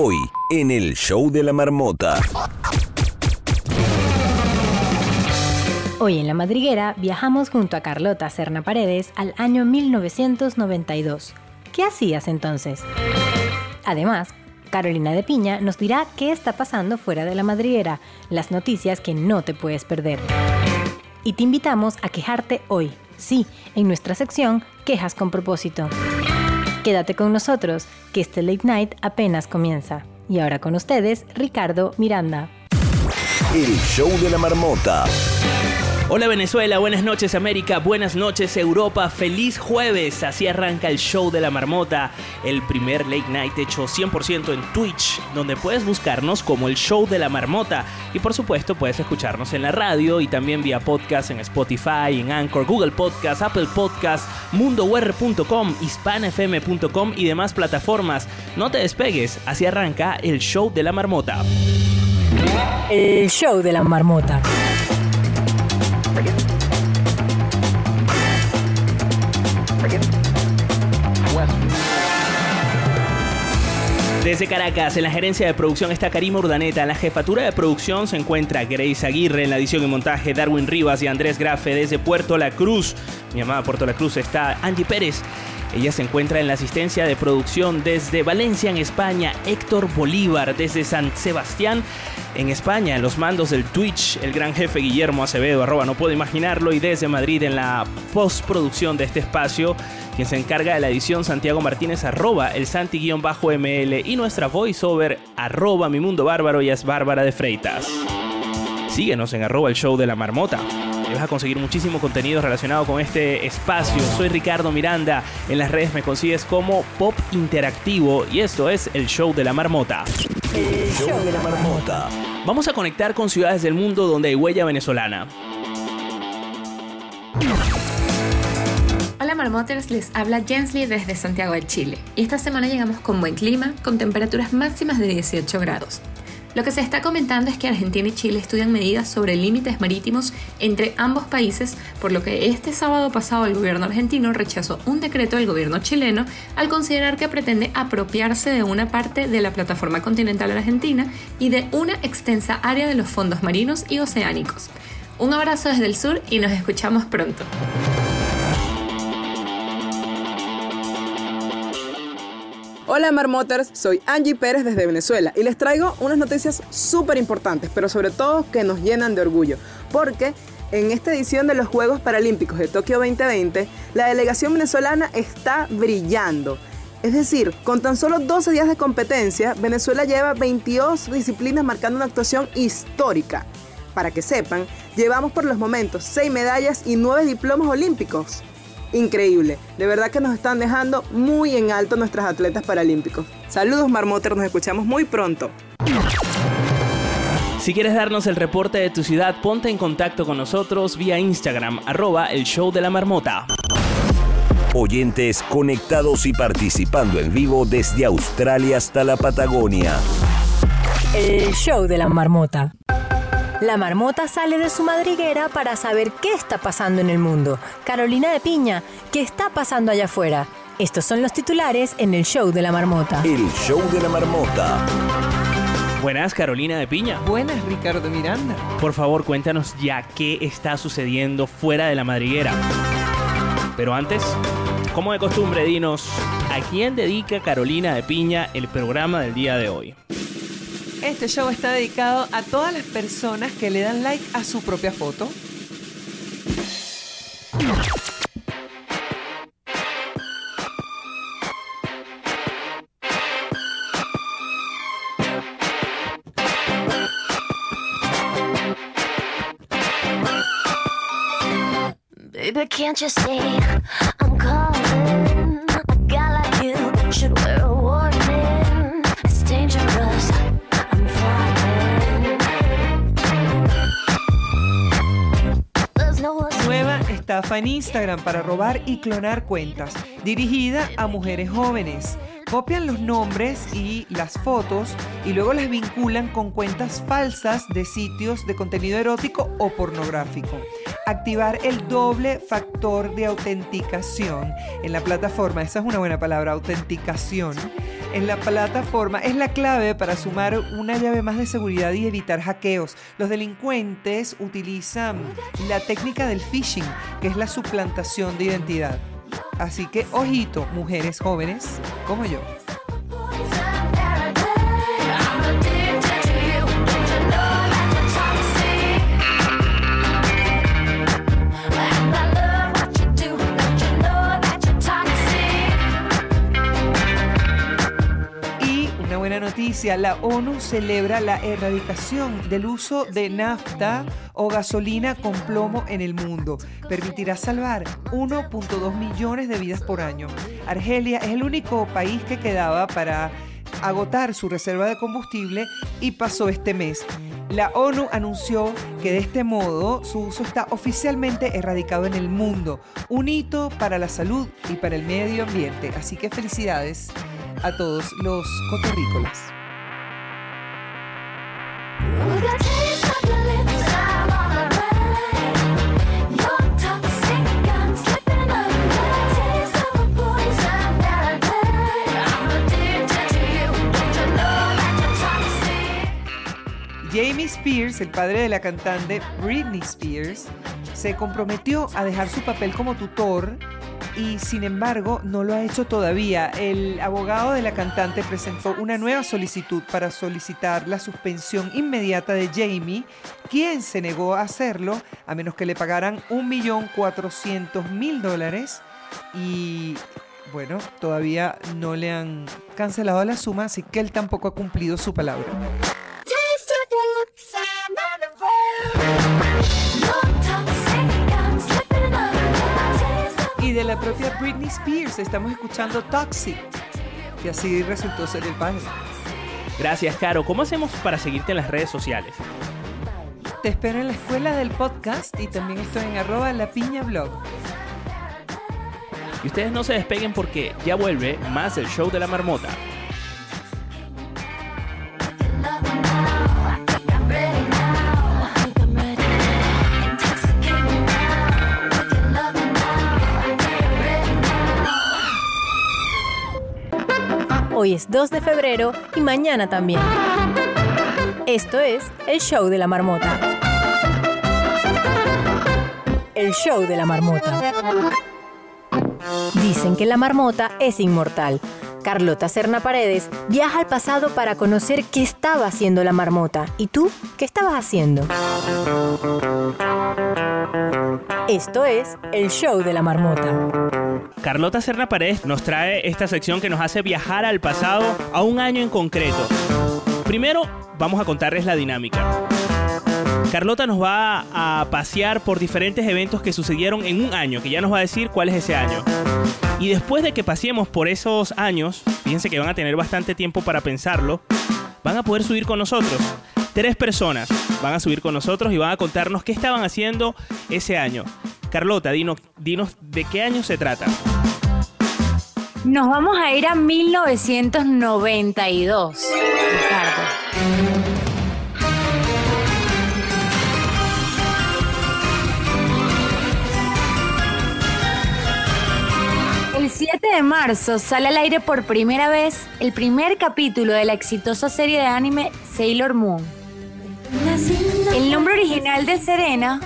Hoy, en el show de la marmota. Hoy en La Madriguera viajamos junto a Carlota Serna Paredes al año 1992. ¿Qué hacías entonces? Además, Carolina de Piña nos dirá qué está pasando fuera de La Madriguera, las noticias que no te puedes perder. Y te invitamos a quejarte hoy, sí, en nuestra sección Quejas con propósito. Quédate con nosotros, que este late night apenas comienza. Y ahora con ustedes, Ricardo Miranda. El show de la marmota. Hola Venezuela, buenas noches América, buenas noches Europa, feliz jueves. Así arranca el show de la marmota, el primer late night hecho 100% en Twitch, donde puedes buscarnos como el show de la marmota. Y por supuesto puedes escucharnos en la radio y también vía podcast en Spotify, en Anchor, Google Podcast, Apple Podcast, mundower.com, hispanfm.com y demás plataformas. No te despegues, así arranca el show de la marmota. El show de la marmota. Desde Caracas, en la gerencia de producción está Karima Urdaneta. En la jefatura de producción se encuentra Grace Aguirre. En la edición y montaje, Darwin Rivas y Andrés Grafe. Desde Puerto La Cruz, mi amada Puerto La Cruz, está Angie Pérez. Ella se encuentra en la asistencia de producción desde Valencia, en España. Héctor Bolívar, desde San Sebastián, en España. En los mandos del Twitch, el gran jefe Guillermo Acevedo, arroba no puedo imaginarlo. Y desde Madrid, en la postproducción de este espacio, quien se encarga de la edición, Santiago Martínez, arroba el Santi-ML. Y nuestra voiceover, arroba mi mundo bárbaro, y es Bárbara de Freitas. Síguenos en arroba el show de la marmota. Y vas a conseguir muchísimo contenido relacionado con este espacio. Soy Ricardo Miranda. En las redes me consigues como Pop Interactivo. Y esto es el show de la marmota. El show de la marmota. Vamos a conectar con ciudades del mundo donde hay huella venezolana. Hola Marmoters, les habla Jensly desde Santiago de Chile. Y esta semana llegamos con buen clima, con temperaturas máximas de 18 grados. Lo que se está comentando es que Argentina y Chile estudian medidas sobre límites marítimos entre ambos países, por lo que este sábado pasado el gobierno argentino rechazó un decreto del gobierno chileno al considerar que pretende apropiarse de una parte de la plataforma continental argentina y de una extensa área de los fondos marinos y oceánicos. Un abrazo desde el sur y nos escuchamos pronto. Hola Marmoters, soy Angie Pérez desde Venezuela y les traigo unas noticias súper importantes, pero sobre todo que nos llenan de orgullo, porque en esta edición de los Juegos Paralímpicos de Tokio 2020, la delegación venezolana está brillando. Es decir, con tan solo 12 días de competencia, Venezuela lleva 22 disciplinas marcando una actuación histórica. Para que sepan, llevamos por los momentos 6 medallas y 9 diplomas olímpicos increíble. De verdad que nos están dejando muy en alto nuestras atletas paralímpicos. Saludos Marmoter, nos escuchamos muy pronto. Si quieres darnos el reporte de tu ciudad, ponte en contacto con nosotros vía Instagram, arroba el show de la marmota. Oyentes conectados y participando en vivo desde Australia hasta la Patagonia. El show de la marmota. La marmota sale de su madriguera para saber qué está pasando en el mundo. Carolina de Piña, ¿qué está pasando allá afuera? Estos son los titulares en el show de la marmota. El show de la marmota. Buenas, Carolina de Piña. Buenas, Ricardo Miranda. Por favor, cuéntanos ya qué está sucediendo fuera de la madriguera. Pero antes, como de costumbre, dinos, ¿a quién dedica Carolina de Piña el programa del día de hoy? Este show está dedicado a todas las personas que le dan like a su propia foto. Baby, can't you estafa en Instagram para robar y clonar cuentas, dirigida a mujeres jóvenes. Copian los nombres y las fotos y luego las vinculan con cuentas falsas de sitios de contenido erótico o pornográfico. Activar el doble factor de autenticación en la plataforma, esa es una buena palabra, autenticación, en la plataforma es la clave para sumar una llave más de seguridad y evitar hackeos. Los delincuentes utilizan la técnica del phishing, que es la suplantación de identidad. Así que ojito, mujeres jóvenes como yo. Noticia, la ONU celebra la erradicación del uso de nafta o gasolina con plomo en el mundo. Permitirá salvar 1.2 millones de vidas por año. Argelia es el único país que quedaba para agotar su reserva de combustible y pasó este mes. La ONU anunció que de este modo su uso está oficialmente erradicado en el mundo, un hito para la salud y para el medio ambiente. Así que felicidades a todos los coterrícolas. Jamie Spears, el padre de la cantante Britney Spears, se comprometió a dejar su papel como tutor y sin embargo no lo ha hecho todavía. El abogado de la cantante presentó una nueva solicitud para solicitar la suspensión inmediata de Jamie, quien se negó a hacerlo a menos que le pagaran 1.400.000 dólares y bueno, todavía no le han cancelado la suma, así que él tampoco ha cumplido su palabra. Y de la propia Britney Spears estamos escuchando Toxic, que así resultó ser el padre. Gracias, Caro. ¿Cómo hacemos para seguirte en las redes sociales? Te espero en la escuela del podcast y también estoy en arroba la piña blog. Y ustedes no se despeguen porque ya vuelve más el show de la marmota. Hoy es 2 de febrero y mañana también. Esto es el show de la marmota. El show de la marmota. Dicen que la marmota es inmortal. Carlota Serna Paredes viaja al pasado para conocer qué estaba haciendo la marmota. ¿Y tú qué estabas haciendo? Esto es el show de la marmota. Carlota Serna Paredes nos trae esta sección que nos hace viajar al pasado a un año en concreto. Primero, vamos a contarles la dinámica. Carlota nos va a pasear por diferentes eventos que sucedieron en un año, que ya nos va a decir cuál es ese año. Y después de que pasemos por esos años, fíjense que van a tener bastante tiempo para pensarlo, van a poder subir con nosotros. Tres personas van a subir con nosotros y van a contarnos qué estaban haciendo ese año. Carlota, dinos, dinos de qué año se trata. Nos vamos a ir a 1992, Ricardo. El 7 de marzo sale al aire por primera vez el primer capítulo de la exitosa serie de anime Sailor Moon. El nombre original de Serena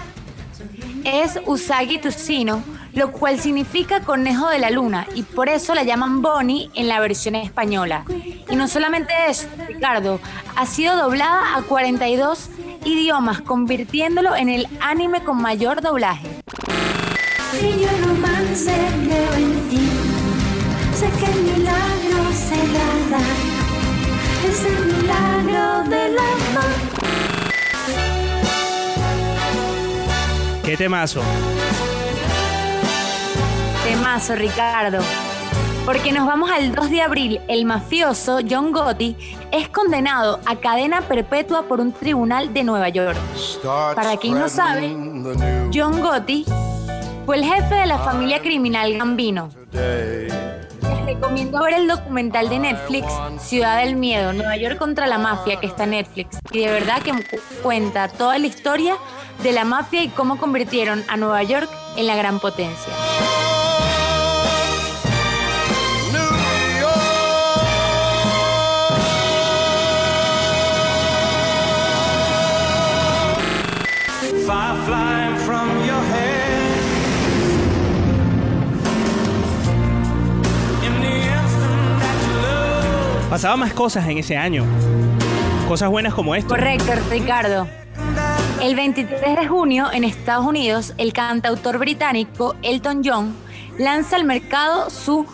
es Usagi Tsushino, lo cual significa conejo de la luna y por eso la llaman Bonnie en la versión española. Y no solamente eso, Ricardo, ha sido doblada a 42 idiomas, convirtiéndolo en el anime con mayor doblaje. Es milagro del amor. ¿Qué temazo? Temazo, Ricardo. Porque nos vamos al 2 de abril. El mafioso John Gotti es condenado a cadena perpetua por un tribunal de Nueva York. Para quien no sabe, John Gotti fue el jefe de la familia criminal Gambino. Les recomiendo ver el documental de Netflix Ciudad del Miedo, Nueva York contra la mafia, que está en Netflix. Y de verdad que cu- cuenta toda la historia de la mafia y cómo convirtieron a Nueva York en la gran potencia. Pasaba más cosas en ese año. Cosas buenas como esto. Correcto, Ricardo. El 23 de junio en Estados Unidos, el cantautor británico Elton John lanza al mercado su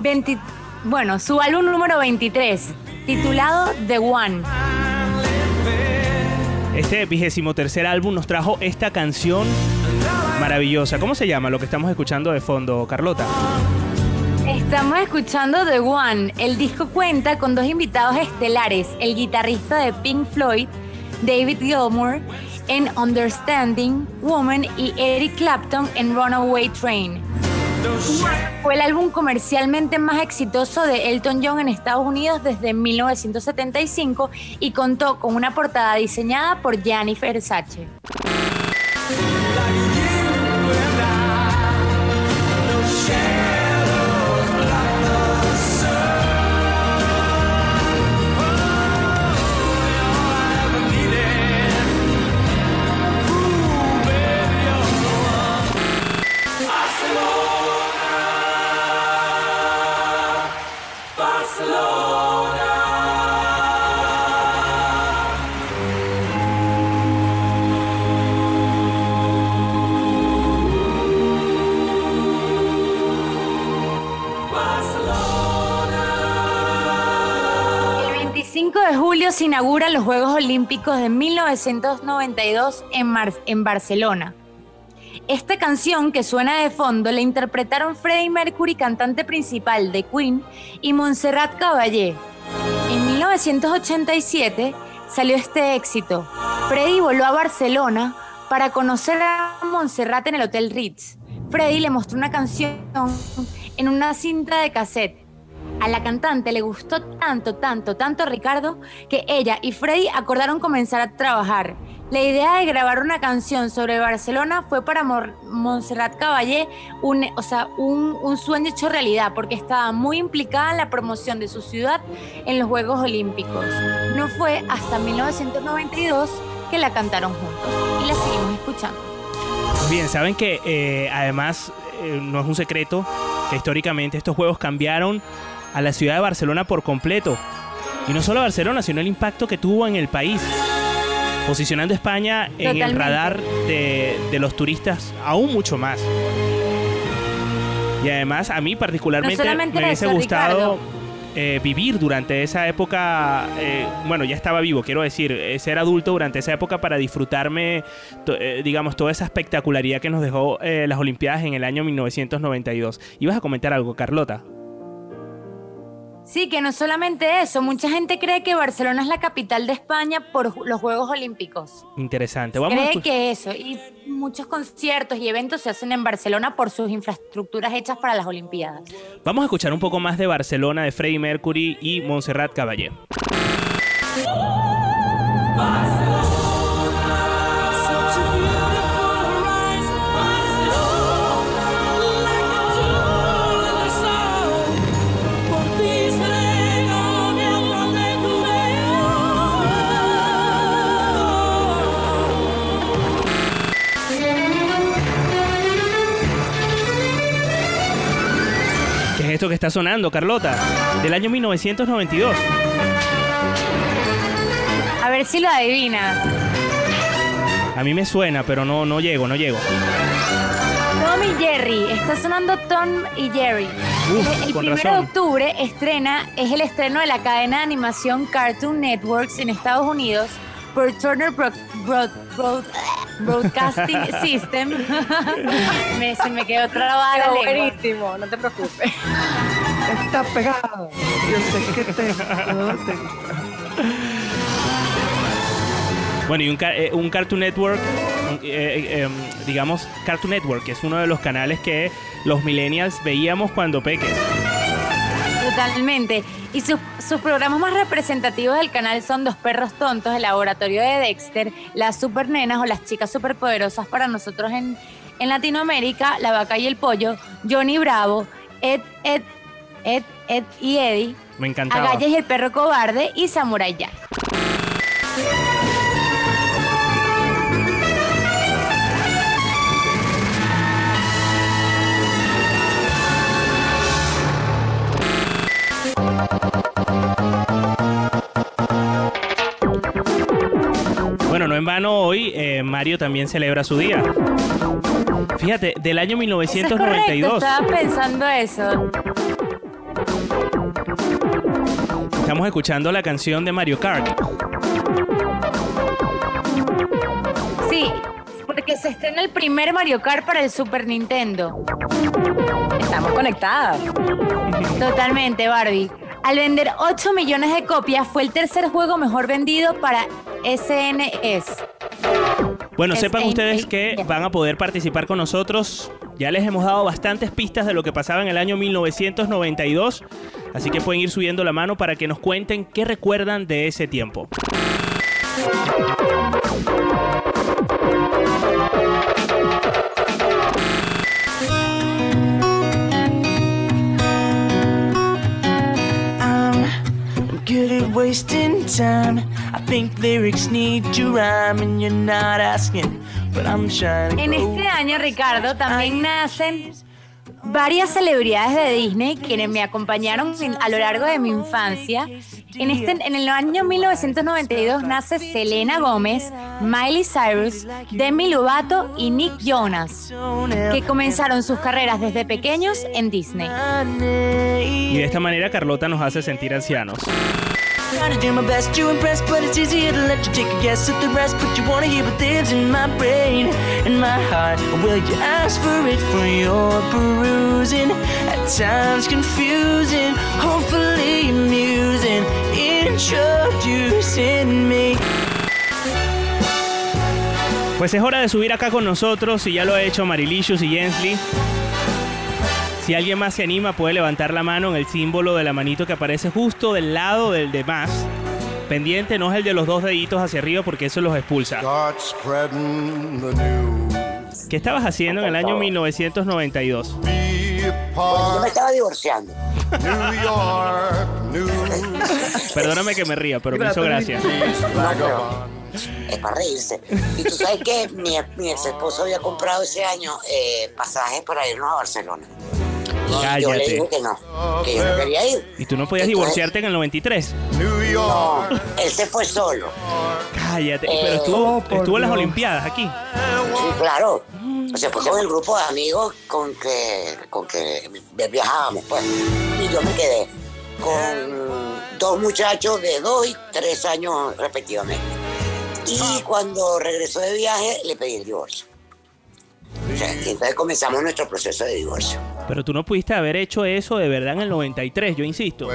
20 bueno, su álbum número 23, titulado The One. Este vigésimo tercer álbum nos trajo esta canción maravillosa. ¿Cómo se llama lo que estamos escuchando de fondo, Carlota? Estamos escuchando The One. El disco cuenta con dos invitados estelares, el guitarrista de Pink Floyd, David Gilmour, en Understanding Woman y Eric Clapton en Runaway Train. Fue el álbum comercialmente más exitoso de Elton John en Estados Unidos desde 1975 y contó con una portada diseñada por Gianni Versace. Inauguran los Juegos Olímpicos de 1992 en, Mar- en Barcelona. Esta canción que suena de fondo la interpretaron Freddie Mercury, cantante principal de Queen, y Montserrat Caballé. En 1987 salió este éxito. Freddie voló a Barcelona para conocer a Montserrat en el Hotel Ritz. Freddie le mostró una canción en una cinta de cassette. A la cantante le gustó tanto, tanto, tanto Ricardo que ella y Freddy acordaron comenzar a trabajar. La idea de grabar una canción sobre Barcelona fue para Montserrat Caballé un, o sea, un sueño hecho realidad porque estaba muy implicada en la promoción de su ciudad en los Juegos Olímpicos. No fue hasta 1992 que la cantaron juntos y la seguimos escuchando. Bien, saben que eh, además eh, no es un secreto que históricamente estos juegos cambiaron a la ciudad de Barcelona por completo. Y no solo a Barcelona, sino el impacto que tuvo en el país. Posicionando a España en el radar de, de los turistas aún mucho más. Y además a mí particularmente No me hubiese eso, gustado eh, vivir durante esa época, eh, bueno, ya estaba vivo, quiero decir, eh, ser adulto durante esa época para disfrutarme, to- digamos, toda esa espectacularidad que nos dejó las Olimpiadas en el año 1992. Ibas a comentar algo, Carlota. Sí, que no solamente eso, mucha gente cree que Barcelona es la capital de España por los Juegos Olímpicos. Interesante. Vamos a Cree que eso, y muchos conciertos y eventos se hacen en Barcelona por sus infraestructuras hechas para las Olimpiadas. Vamos a escuchar un poco más de Barcelona, de Freddie Mercury y Montserrat Caballé. ¿Qué esto que está sonando, Carlota? Del año 1992. A ver si lo adivina. A mí me suena, pero no, no llego, no llego. Tom y Jerry, está sonando Tom y Jerry. Uf, el con primero de razón. octubre estrena, es el estreno de la cadena de animación Cartoon Networks en Estados Unidos por Turner Broad- Broad- Broad- Broadcasting System. me, se me quedó trabada la Pero lengua. buenísimo, no te preocupes. Está pegado. Yo sé que te, no te Bueno, y un, eh, un Cartoon Network, un- eh, eh, em, digamos, Cartoon Network, que es uno de los canales que los millennials veíamos cuando peques. Totalmente. Y sus, sus programas más representativos del canal son Dos Perros Tontos, El Laboratorio de Dexter, Las Supernenas o Las Chicas Superpoderosas para nosotros en, en Latinoamérica, La Vaca y el Pollo, Johnny Bravo, Ed, Ed, Ed, Ed y Eddie, Me encantaba. Agallas y el Perro Cobarde y Samurai Jack. Mario también celebra su día. Fíjate, del año Eso es correcto, 1992. estaba pensando eso. Estamos escuchando la canción de Mario Kart. Sí, porque se estrena el primer Mario Kart para el Super Nintendo. Estamos conectadas. Totalmente, Barbie. Al vender 8 millones de copias, fue el tercer juego mejor vendido para E SNES. Bueno, Es sepan en- ustedes que van a poder participar con nosotros. Ya les hemos dado bastantes pistas de lo que pasaba en el año 1992, así que pueden ir subiendo la mano para que nos cuenten qué recuerdan de ese tiempo. Wasting time. I think lyrics need to rhyme, and you're not asking, but I'm trying to En este año, Ricardo, también nacen varias celebridades de Disney quienes me acompañaron a lo largo de mi infancia. En, este, en el año 1992 nace Selena Gómez, Miley Cyrus, Demi Lovato y Nick Jonas, que comenzaron sus carreras desde pequeños en Disney. Y de esta manera Carlota nos hace sentir ancianos. Trying to do my best to impress, but it's easier to let you take a guess at the rest. But you wanna hear what lives in my brain, in my heart. Will you ask for it for your perusing? At times confusing, hopefully amusing. Introducing me. Pues es hora de subir acá con nosotros y ya lo ha hecho Marilicious y Jensly. Si alguien más se anima puede levantar la mano en el símbolo de la manito que aparece justo del lado del de más. Pendiente no es el de los dos deditos hacia arriba porque eso los expulsa. ¿Qué estabas haciendo en el año 1992? Be a Yo me estaba divorciando. New York, New Perdóname que me ría, pero me hizo gracia. Es para reírse. Y tú sabes que mi, mi ex esposo había comprado ese año eh, pasajes para irnos a Barcelona. Y yo le Cállate. dije que no, que yo no quería ir. ¿Y tú no podías Entonces, divorciarte en el 93? New No, él se fue solo. Cállate. Eh, Pero estuvo, oh, estuvo en las. Olimpiadas aquí. Sí, claro. Se fue con el grupo de amigos con que, con que viajábamos, pues. Y yo me quedé con dos muchachos de dos y tres años respectivamente. Y cuando regresó de viaje, le pedí el divorcio. O sea, y entonces comenzamos nuestro proceso de divorcio. Pero tú no pudiste haber hecho eso de verdad en el 93, yo insisto.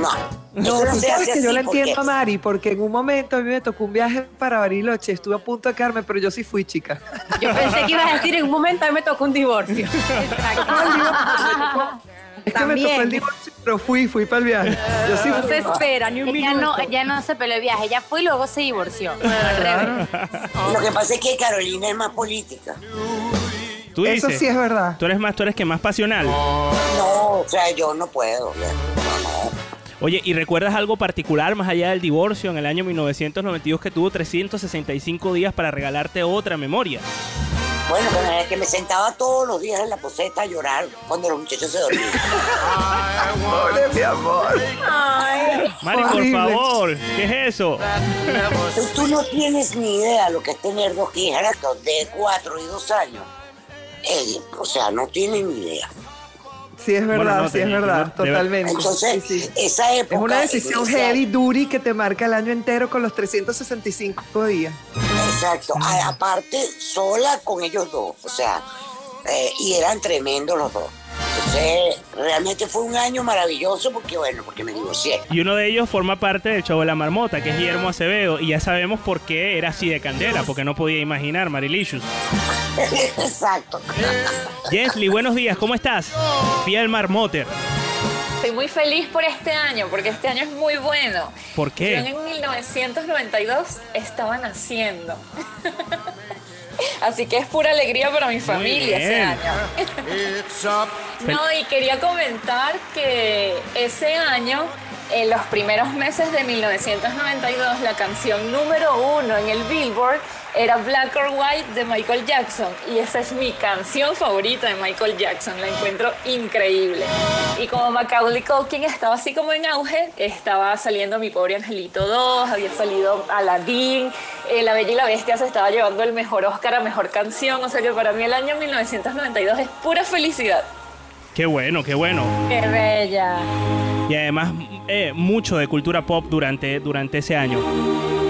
No. No, eso tú sabes que yo la entiendo a Mari, porque en un momento a mí me tocó un viaje para Bariloche, estuve a punto de quedarme, pero yo sí fui chica. Yo pensé que ibas a decir en un momento a mí me tocó un divorcio. Es que me tocó el divorcio, pero fui, fui para el viaje. Yo sí No fui. se espera ni un Ella no, minuto. ella no se peleó el viaje, ella fue y luego se divorció. Al revés. Lo que pasa es que Carolina es más política. Tú Eso dices, sí es verdad. tú eres más, tú eres que más pasional. No, o sea, yo no puedo. No, no. Oye, ¿y recuerdas algo particular más allá del divorcio en el año 1992 que tuvo 365 días para regalarte otra memoria? Bueno, era que me sentaba todos los días en la poseta a llorar cuando los muchachos se dormían. Pobre mi amor. Mari, por Horrible. favor, ¿qué es eso? Tú, tú no tienes ni idea lo que es tener dos hijas de cuatro y dos años. Eh, o sea, no tienen ni idea. Sí, es Bueno, verdad, no, sí, es verdad, no, totalmente. Entonces, Sí, sí. esa época... Es una decisión inicial- heavy, duri, que te marca el año entero con los 365 días. Exacto. A- aparte, sola con ellos dos. O sea, eh, y eran tremendos los dos. Entonces, realmente fue un año maravilloso porque, bueno, porque me divorcié. Y uno de ellos forma parte del show de la marmota, que es Guillermo Acevedo, y ya sabemos por qué era así de candela, porque no podía imaginar Marilicious. Exacto. Jensly, buenos días, ¿cómo estás? Fiel marmoter. Estoy muy feliz por este año, porque este año es muy bueno. ¿Por Yo qué? en 1992 estaba naciendo. Así que es pura alegría para mi familia ese año. No, y quería comentar que ese año, en los primeros meses de 1992, la canción número uno en el Billboard era Black or White de Michael Jackson y esa es mi canción favorita de Michael Jackson, la encuentro increíble. Y como Macaulay Culkin estaba así como en auge, estaba saliendo Mi Pobre Angelito 2, había salido Aladdin, eh, La Bella y la Bestia se estaba llevando el mejor Oscar a Mejor Canción, o sea que para mí el año 1992 es pura felicidad. Qué bueno, qué bueno. ¡Qué bella! Y además, eh, mucho de cultura pop durante, durante ese año.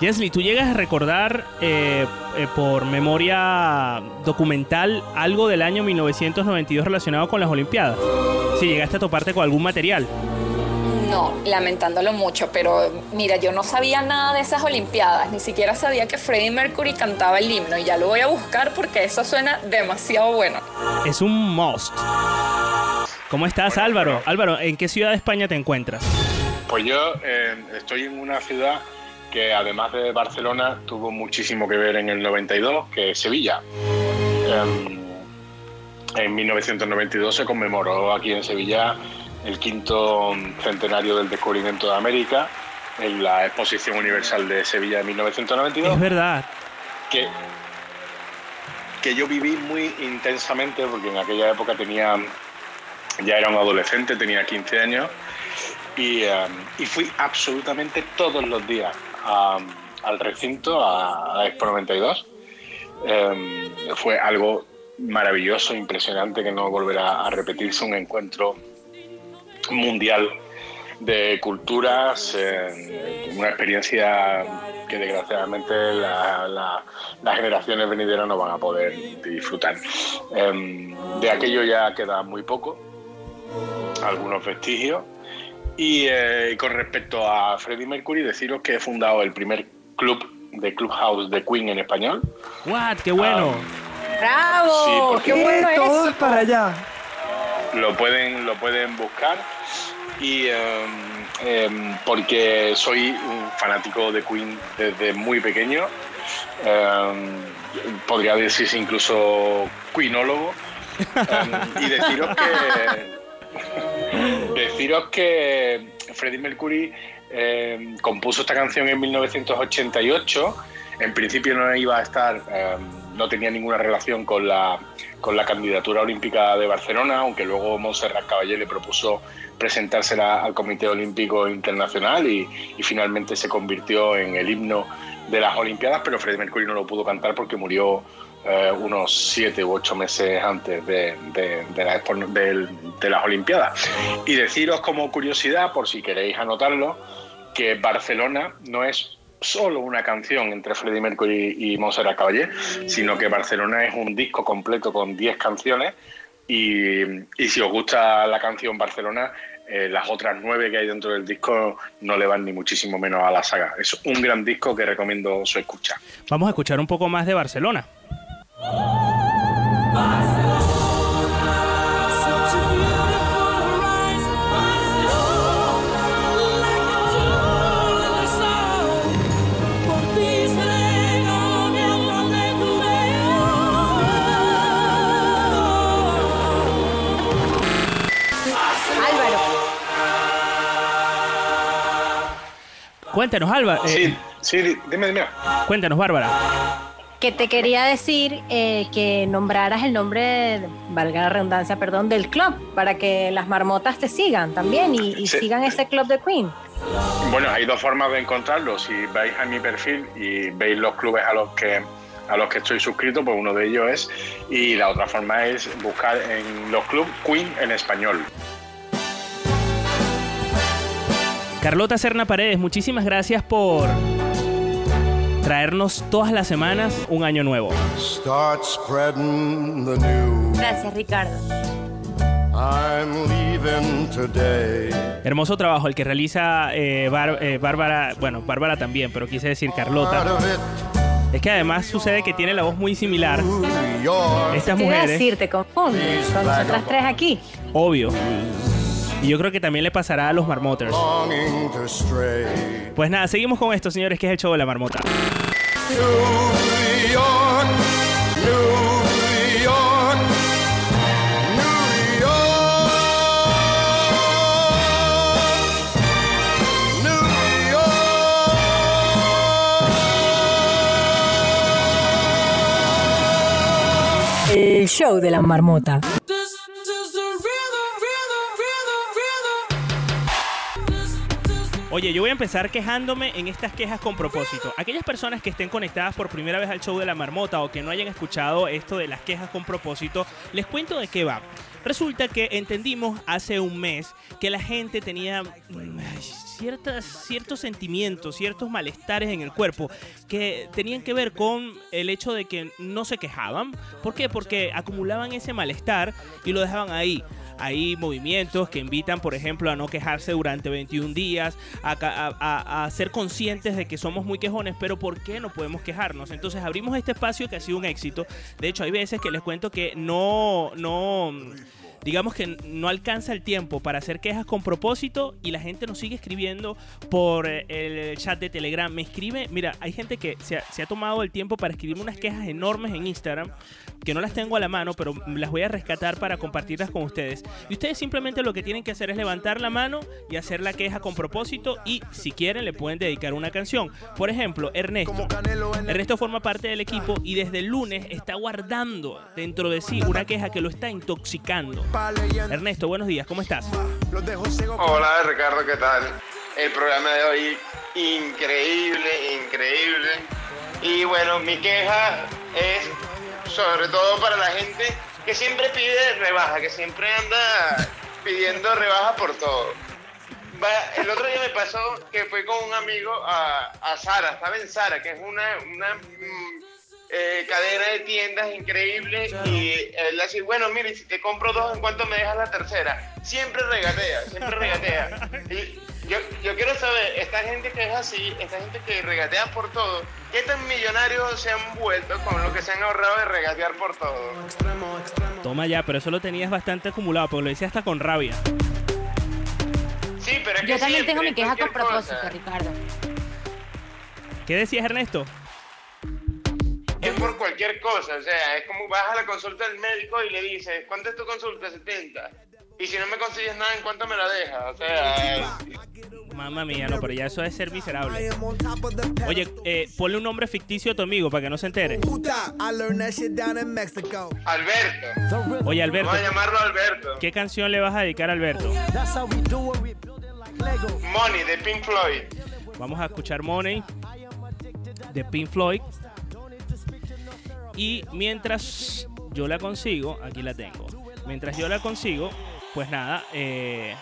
Jesly, ¿tú llegas a recordar eh, eh, por memoria documental algo del año 1992 relacionado con las Olimpiadas? Si llegaste a toparte con algún material. No, lamentándolo mucho, pero mira, yo no sabía nada de esas Olimpiadas, ni siquiera sabía que Freddie Mercury cantaba el himno y ya lo voy a buscar porque eso suena demasiado bueno. Es un must. ¿Cómo estás, Álvaro? Álvaro, ¿en qué ciudad de España te encuentras? Pues yo eh, estoy en una ciudad que además de Barcelona tuvo muchísimo que ver en el 92, que es Sevilla. Em, en 1992 se conmemoró aquí en Sevilla el quinto centenario del descubrimiento de América en la Exposición Universal de Sevilla de 1992. Es verdad. Que, que yo viví muy intensamente porque en aquella época tenía ya era un adolescente, tenía 15 años y, um, y fui absolutamente todos los días al recinto, a, a Expo 92. Um, fue algo maravilloso, impresionante, que no volverá a repetirse, un encuentro mundial de culturas, eh, una experiencia que desgraciadamente la- la- las generaciones venideras no van a poder disfrutar. Em, de aquello ya queda muy poco, algunos vestigios. Y eh, con respecto a Freddie Mercury, deciros que he fundado el primer club de Clubhouse de Queen en español. ¡What! ¡Qué bueno! ¡Bravo! Sí, ¡Qué bueno Todos eso! para allá. lo pueden lo pueden buscar y em, em, porque soy un fanático de Queen desde muy pequeño em, podría decirse incluso queenólogo y deciros que deciros que Freddie Mercury em, compuso esta canción en 1988 en principio no iba a estar em, no tenía ninguna relación con la con la candidatura olímpica de Barcelona, aunque luego Montserrat Caballé le propuso presentársela al Comité Olímpico Internacional y, y finalmente se convirtió en el himno de las Olimpiadas, pero Freddie Mercury no lo pudo cantar porque murió eh, unos siete u ocho meses antes de, las Olimpiadas. Y deciros como curiosidad, por si queréis anotarlo, que Barcelona no es solo una canción entre Freddie Mercury y Montserrat Caballé, sino que Barcelona es un disco completo con 10 canciones y, y si os gusta la canción Barcelona, eh, las otras nueve que hay dentro del disco no le van ni muchísimo menos a la saga. Es un gran disco que recomiendo su escucha. Vamos a escuchar un poco más de Barcelona. Álvaro, Cuéntanos, Álvaro. Sí, sí, di- dime, dime. Cuéntanos, Bárbara. Que te quería decir eh, que nombraras el nombre, valga la redundancia, perdón, del club, para que las marmotas te sigan también y, y Sí. sigan ese club de Queen. Bueno, hay dos formas de encontrarlo. Si vais a mi perfil y veis los clubes a los que a los que estoy suscrito, pues uno de ellos es. Y la otra forma es buscar en los clubes Queen en español. Carlota Serna Paredes, muchísimas gracias por traernos todas las semanas un año nuevo. Start spreading the news. Gracias, Ricardo. I'm leaving today. Hermoso trabajo el que realiza eh, Bar- eh, Bárbara, bueno, Bárbara también, pero quise decir Carlota. Es que además sucede que tiene la voz muy similar. Estas ¿Qué iba a mujeres, decir? Te confundes con nosotras tres aquí. obvio. Y yo creo que también le pasará a los marmoters. Pues nada, seguimos con esto, señores, que es el show de la marmota. El show de la marmota. Oye, yo voy a empezar quejándome en estas quejas con propósito. Aquellas personas que estén conectadas por primera vez al show de la marmota o que no hayan escuchado esto de las quejas con propósito, les cuento de qué va. Resulta que entendimos hace un mes que la gente tenía mm, ciertas, ciertos sentimientos, ciertos malestares en el cuerpo que tenían que ver con el hecho de que no se quejaban. ¿Por qué? Porque acumulaban ese malestar y lo dejaban ahí. Hay movimientos que invitan, por ejemplo, a no quejarse durante 21 días, a, a- a ser conscientes de que somos muy quejones, pero ¿por qué no podemos quejarnos? Entonces abrimos este espacio que ha sido un éxito. De hecho, hay veces que les cuento que no, no, digamos que no alcanza el tiempo para hacer quejas con propósito y la gente nos sigue escribiendo por eh, el chat de Telegram. Me escribe, mira, hay gente que se ha, se ha tomado el tiempo para escribirme unas quejas enormes en Instagram que no las tengo a la mano, pero las voy a rescatar para compartirlas con ustedes. Y ustedes simplemente lo que tienen que hacer es levantar la mano y hacer la queja con propósito y si quieren le pueden dedicar una canción. Por ejemplo, Ernesto. Ernesto forma parte del equipo y desde el lunes está guardando dentro de sí una queja que lo está intoxicando. Ernesto, buenos días, ¿cómo estás? Hola Ricardo, ¿qué tal? El programa de hoy increíble, increíble. Y bueno, mi queja es sobre todo para la gente que siempre pide rebaja, que siempre anda pidiendo rebaja por todo. Va- El otro día me pasó que fui con un amigo a, a Sara, estaba en Sara, que es una, una mm, eh, cadena de tiendas increíble y él así, bueno, mire, si te compro dos, ¿en cuánto me dejas la tercera? Siempre regatea, siempre regatea. Y yo, yo quiero saber, esta gente que es así, esta gente que regatea por todo, ¿qué tan millonarios se han vuelto con lo que se han ahorrado de regatear por todo? Toma ya, pero eso lo tenías bastante acumulado, porque lo decía hasta con rabia. Sí, pero es Yo que también siempre, tengo mi queja con propósito, Ricardo. ¿Qué decías, Ernesto? Es por cualquier cosa, o sea, es como vas a la consulta del médico y le dices, ¿cuánto es tu consulta? 70. Y si no me consigues nada, ¿en cuánto me la dejas? O sea, Mamma mía, no, pero ya eso es ser miserable. Oye, eh, ponle un nombre ficticio a tu amigo para que no se entere. Alberto. Oye, Alberto. Vamos a llamarlo Alberto. ¿Qué canción le vas a dedicar a Alberto? Money de Pink Floyd. Vamos a escuchar Money de Pink Floyd. Y mientras yo la consigo, aquí la tengo. Mientras yo la consigo, pues nada, eh,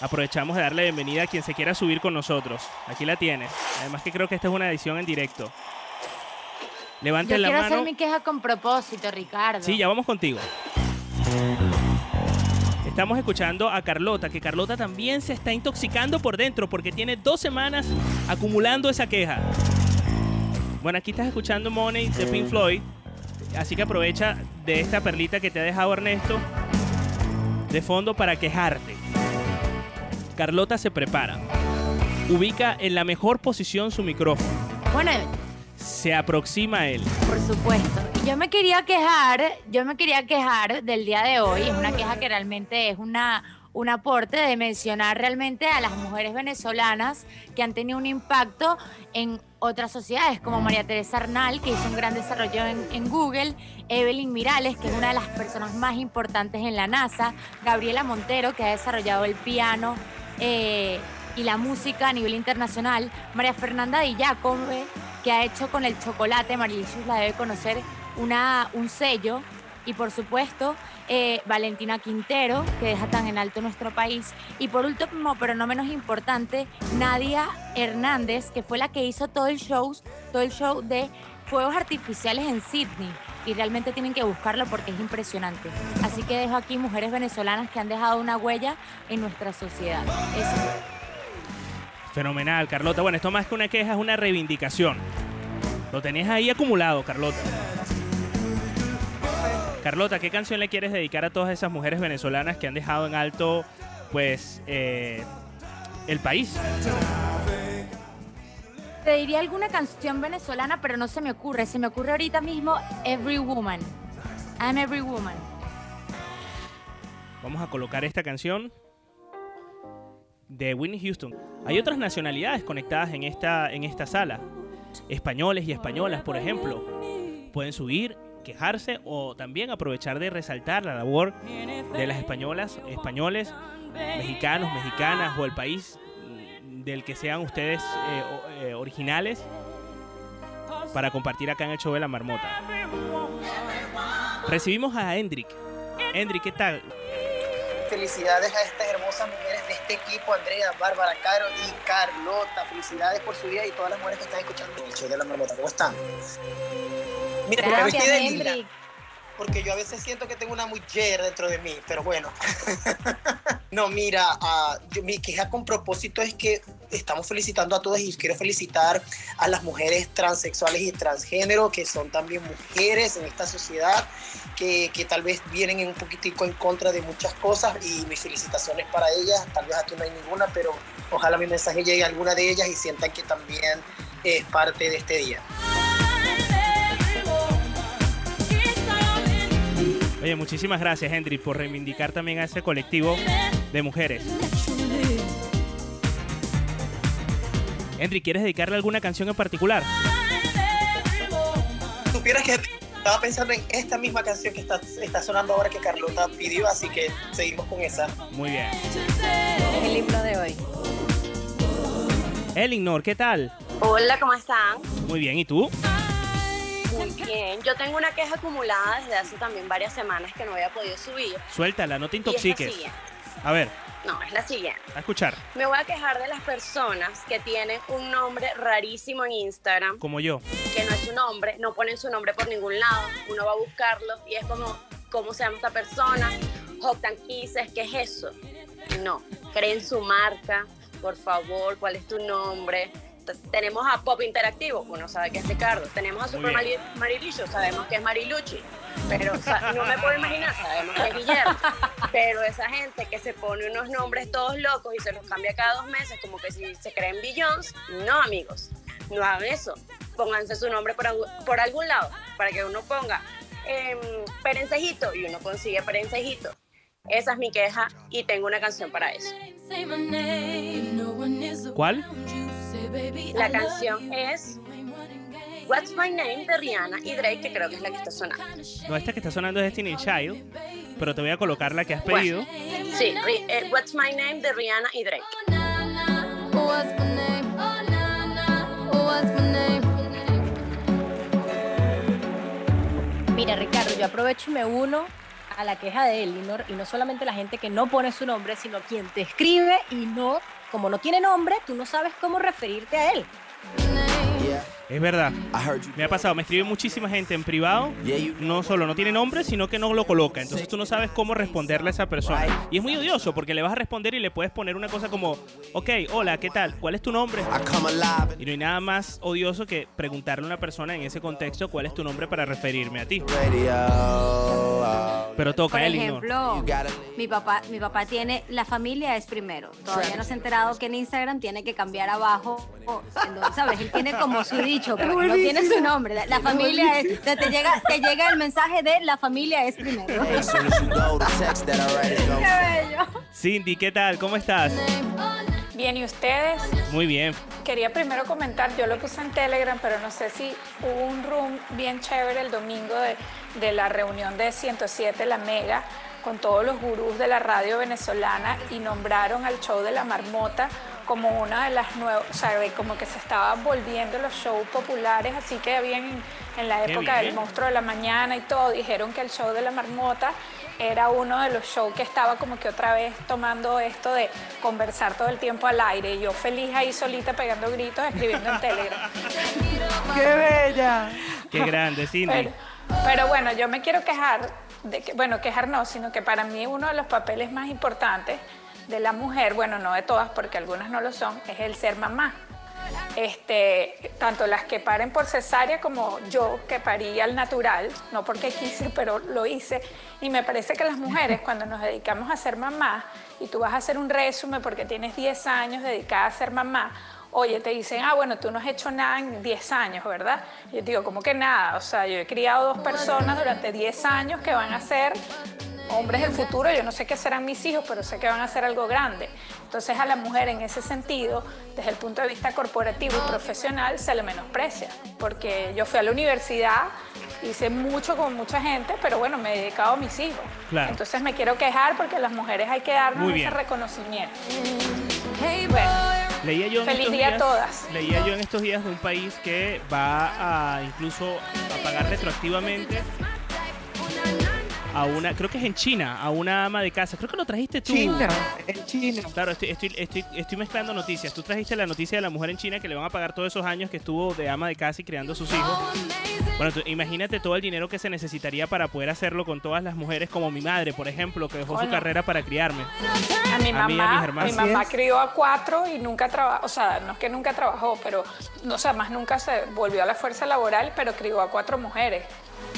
aprovechamos de darle bienvenida a quien se quiera subir con nosotros. Aquí la tienes. Además que creo que esta es una edición en directo. Yo Levanten la quiero mano. hacer mi queja con propósito, Ricardo. Sí, ya vamos contigo. Estamos escuchando a Carlota, que Carlota también se está intoxicando por dentro porque tiene dos semanas acumulando esa queja. Bueno, aquí estás escuchando Money de Pink Floyd, así que aprovecha de esta perlita que te ha dejado Ernesto de fondo para quejarte. Carlota se prepara. Ubica en la mejor posición su micrófono. Bueno, Se aproxima a él. por supuesto. Y Yo me quería quejar, yo me quería quejar del día de hoy. Es una queja que realmente es una, un aporte de mencionar realmente a las mujeres venezolanas que han tenido un impacto en otras sociedades, como María Teresa Arnal, que hizo un gran desarrollo en, Google, Evelyn Mirales, que es una de las personas más importantes en la NASA, Gabriela Montero, que ha desarrollado el piano eh, y la música a nivel internacional, María Fernanda Di Giacome, que ha hecho con el chocolate, Marilicious la debe conocer, una, un sello, y por supuesto eh, Valentina Quintero, que deja tan en alto nuestro país, y por último, pero no menos importante, Nadia Hernández, que fue la que hizo todo el show, todo el show de fuegos artificiales en Sydney. Y realmente tienen que buscarlo porque es impresionante. Así que dejo aquí mujeres venezolanas que han dejado una huella en nuestra sociedad. Fenomenal, Carlota. Bueno, esto más que una queja es una reivindicación. Lo tenías ahí acumulado, Carlota. Carlota, ¿qué canción le quieres dedicar a todas esas mujeres venezolanas que han dejado en alto, pues, eh, el país? Te diría alguna canción venezolana, pero no se me ocurre. Se me ocurre ahorita mismo Every Woman. I'm Every Woman. Vamos a colocar esta canción de Whitney Houston. Hay otras nacionalidades conectadas en esta, en esta sala. Españoles y españolas, por ejemplo. Pueden subir quejarse o también aprovechar de resaltar la labor de las españolas, españoles, mexicanos, mexicanas o el país mm, del que sean ustedes eh, eh, originales para compartir acá en el show de la marmota. Recibimos a Hendrik. Hendrik, ¿qué tal? Felicidades a estas hermosas mujeres de este equipo, Andrea, Bárbara, Caro y Carlota. Felicidades por su día y todas las mujeres que están escuchando el show de la marmota. ¿Cómo están? Mira, me Gracias, de Hendrik. porque yo a veces siento que tengo una mujer dentro de mí, pero bueno. no, mira, ah, yo- mi queja con propósito es que estamos felicitando a todas y quiero felicitar a las mujeres transexuales y transgénero, que son también mujeres en esta sociedad, que, que tal vez vienen un poquitico en contra de muchas cosas y mis felicitaciones para ellas. Tal vez aquí no hay ninguna, pero ojalá mi mensaje llegue a alguna de ellas y sientan que también es parte de este día. Oye, muchísimas gracias, Hendrik, por reivindicar también a ese colectivo de mujeres. Hendrik, ¿quieres dedicarle alguna canción en particular? Supieras que estaba pensando en esta misma canción que está, está sonando ahora que Carlota pidió, así que seguimos con esa. Muy bien. El himno de hoy. Elinor, ¿qué tal? Hola, ¿cómo están? Muy bien, ¿y tú? Muy bien. Yo tengo una queja acumulada desde hace también varias semanas que no había podido subir. Suéltala, no te Y es la intoxiques. siguiente. A ver, No, es la siguiente. a escuchar, Me voy a quejar de las personas que tienen un nombre rarísimo en Instagram, como yo. que no es su nombre, no ponen su nombre por ningún lado. Uno va a buscarlo y es como, ¿cómo se llama esta persona? Hoctan Kisses, ¿qué es eso? No, creen su marca, por favor, ¿cuál es tu nombre? Tenemos a Pop Interactivo, uno sabe que es Ricardo. Tenemos a Super. Mari- Marilucho, sabemos que es Mariluchi. Pero o sea, no me puedo imaginar, sabemos que es Guillermo. Pero esa gente que se pone unos nombres todos locos y se los cambia cada dos meses, como que si se creen billions, no, amigos, no hagan eso. Pónganse su nombre por, algún lado, para que uno ponga em, Perencejito y uno consigue Perencejito. Esa es mi queja y tengo una canción para eso. ¿Cuál? La canción es What's My Name de Rihanna y Drake, que creo que es la que está sonando. No, esta que está sonando es Destiny Child, pero te voy a colocar la que has pedido. Sí, eh, What's My Name de Rihanna y Drake. Mira, Ricardo, yo aprovecho y me uno a la queja de Elinor, y no solamente la gente que no pone su nombre, sino quien te escribe y no, como no tiene nombre, tú no sabes cómo referirte a él. Es verdad. Me ha pasado, me escribe muchísima gente en privado. No solo no tiene nombre, sino que no lo coloca. Entonces tú no sabes cómo responderle a esa persona. Y es muy odioso porque le vas a responder y le puedes poner una cosa como, ok, hola, ¿qué tal? ¿Cuál es tu nombre? Y no hay nada más odioso que preguntarle a una persona en ese contexto cuál es tu nombre para referirme a ti. Pero toca, Por Elinor. ejemplo, mi papá, mi papá tiene la familia es primero. Todavía no se ha enterado que en Instagram tiene que cambiar abajo, o- en donde, ¿sabes? Él tiene como su dicho, pero no tiene su nombre. La, la familia es, te, te llega, te llega el mensaje de la familia es primero. Cindy, ¿qué tal? ¿Cómo estás? Bien, ¿y ustedes? Muy bien. Quería primero comentar, yo lo puse en Telegram, pero no sé si hubo un room bien chévere el domingo de, de la reunión de 107, la Mega, con todos los gurús de la radio venezolana y nombraron al show de la marmota como una de las nuevas, o sea, como que se estaban volviendo los shows populares, así que habían en, en la época del monstruo de la mañana y todo, dijeron que el show de la marmota era uno de los shows que estaba como que otra vez tomando esto de conversar todo el tiempo al aire. Y yo feliz ahí solita pegando gritos, escribiendo en Telegram. ¡Qué bella! Qué grande, Cindy. Pero, pero bueno, yo me quiero quejar, de que, bueno, quejar no, sino que para mí uno de los papeles más importantes de la mujer, bueno, no de todas, porque algunas no lo son, es el ser mamá. Este, tanto las que paren por cesárea como yo que parí al natural, no porque quise, pero lo hice. Y me parece que las mujeres cuando nos dedicamos a ser mamá y tú vas a hacer un resumen porque tienes 10 años dedicada a ser mamá, oye, te dicen, ah, bueno, tú no has hecho nada en 10 años, ¿verdad? Yo digo, ¿cómo que nada? O sea, yo he criado dos personas durante 10 años que van a ser hombres del futuro, yo no sé qué serán mis hijos, pero sé que van a ser algo grande. Entonces a la mujer en ese sentido, desde el punto de vista corporativo y profesional, se le menosprecia, porque yo fui a la universidad hice mucho con mucha gente, pero bueno, me he dedicado a mis hijos. Claro. Entonces me quiero quejar porque las mujeres hay que darnos Muy ese reconocimiento. Bueno, Leía yo en Feliz estos día a días- todas. Leía yo en estos días de un país que va a incluso a pagar retroactivamente a una, creo que es en China, a una ama de casa. Creo que lo trajiste tú. China, en China. Claro, estoy, estoy, estoy, estoy mezclando noticias. Tú trajiste la noticia de la mujer en China que le van a pagar todos esos años que estuvo de ama de casa y criando a sus hijos. Bueno, tú imagínate todo el dinero que se necesitaría para poder hacerlo con todas las mujeres como mi madre, por ejemplo, que dejó su carrera para criarme. a mi A mí y a mis mamá, hermanos. mi mamá crió a cuatro y nunca trabajó, o sea, no es que nunca trabajó, pero, no, o sea, más nunca se volvió a la fuerza laboral, pero crió a cuatro mujeres.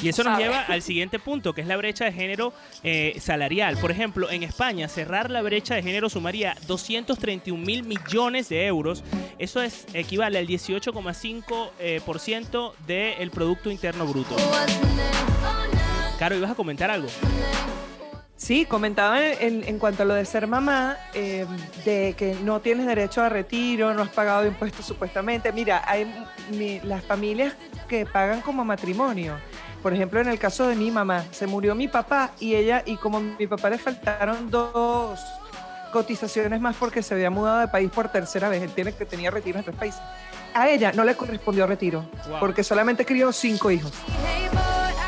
Y eso nos lleva al siguiente punto, que es la brecha de género eh, salarial. Por ejemplo, en España, cerrar la brecha de género sumaría 231 mil millones de euros. Eso es equivale al 18,5% eh, por ciento del Producto Interno Bruto. Caro, ¿ibas a comentar algo? Sí, comentaba en, en cuanto a lo de ser mamá, eh, de que no tienes derecho a retiro, no has pagado impuestos supuestamente. Mira, hay mi- las familias que pagan como matrimonio. Por ejemplo, en el caso de mi mamá, se murió mi papá y ella, y como a mi papá le faltaron dos cotizaciones más porque se había mudado de país por tercera vez, él tiene que tenía retiro en tres países. A ella no le correspondió retiro, Wow. porque solamente crió cinco hijos.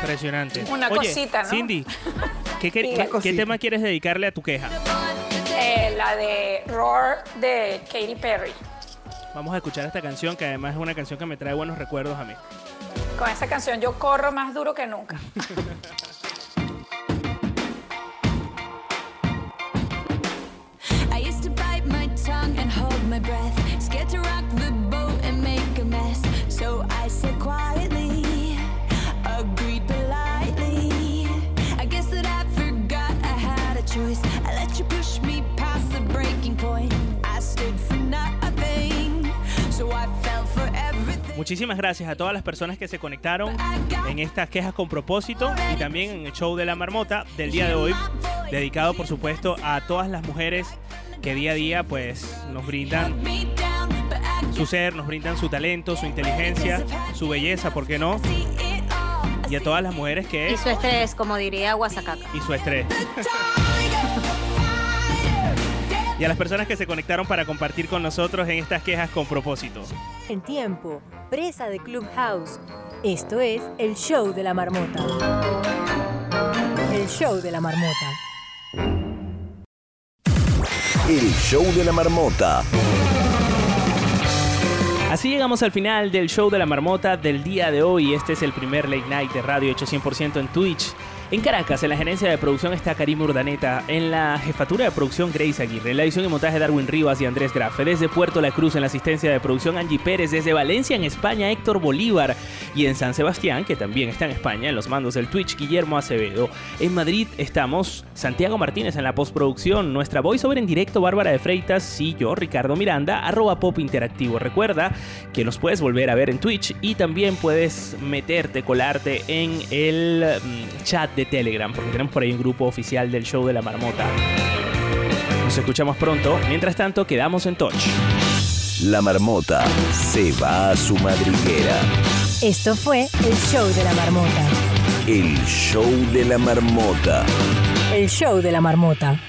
Impresionante. Una Oye, cosita, ¿no? Cindy, ¿qué, qué- Diga. qué- qué tema quieres dedicarle a tu queja? Eh, la de Roar de Katy Perry. Vamos a escuchar esta canción, que además es una canción que me trae buenos recuerdos a mí. Con esa canción yo corro más duro que nunca. Muchísimas gracias a todas las personas que se conectaron en estas quejas con propósito y también en el show de la marmota del día de hoy, dedicado por supuesto a todas las mujeres que día a día pues nos brindan su ser, nos brindan su talento, su inteligencia, su belleza, ¿por qué no? Y a todas las mujeres que Y su estrés, como diría Guasacaca. y su estrés. Y a las personas que se conectaron para compartir con nosotros en estas quejas con propósito. En tiempo, presa de Clubhouse. Esto es el show de la marmota. El show de la marmota. El show de la marmota. Así llegamos al final del show de la marmota del día de hoy. Este es el primer late night de radio hecho 100% en Twitch. En Caracas, en la gerencia de producción está Karim Urdaneta, en la jefatura de producción Grace Aguirre, en la edición y montaje Darwin Rivas y Andrés Grafe, desde Puerto La Cruz en la asistencia de producción Angie Pérez, desde Valencia en España Héctor Bolívar. Y en San Sebastián, que también está en España, en los mandos del Twitch Guillermo Acevedo. En Madrid estamos Santiago Martínez en la postproducción, nuestra voiceover en directo Bárbara de Freitas y yo, Ricardo Miranda, arroba pop interactivo. Recuerda que nos puedes volver a ver en Twitch y también puedes meterte, colarte en el mm, chat de Telegram, porque tenemos por ahí un grupo oficial del show de la marmota. Nos escuchamos pronto. Mientras tanto, quedamos en touch. La marmota se va a su madriguera. Esto fue el show de la marmota. El show de la marmota. El show de la marmota.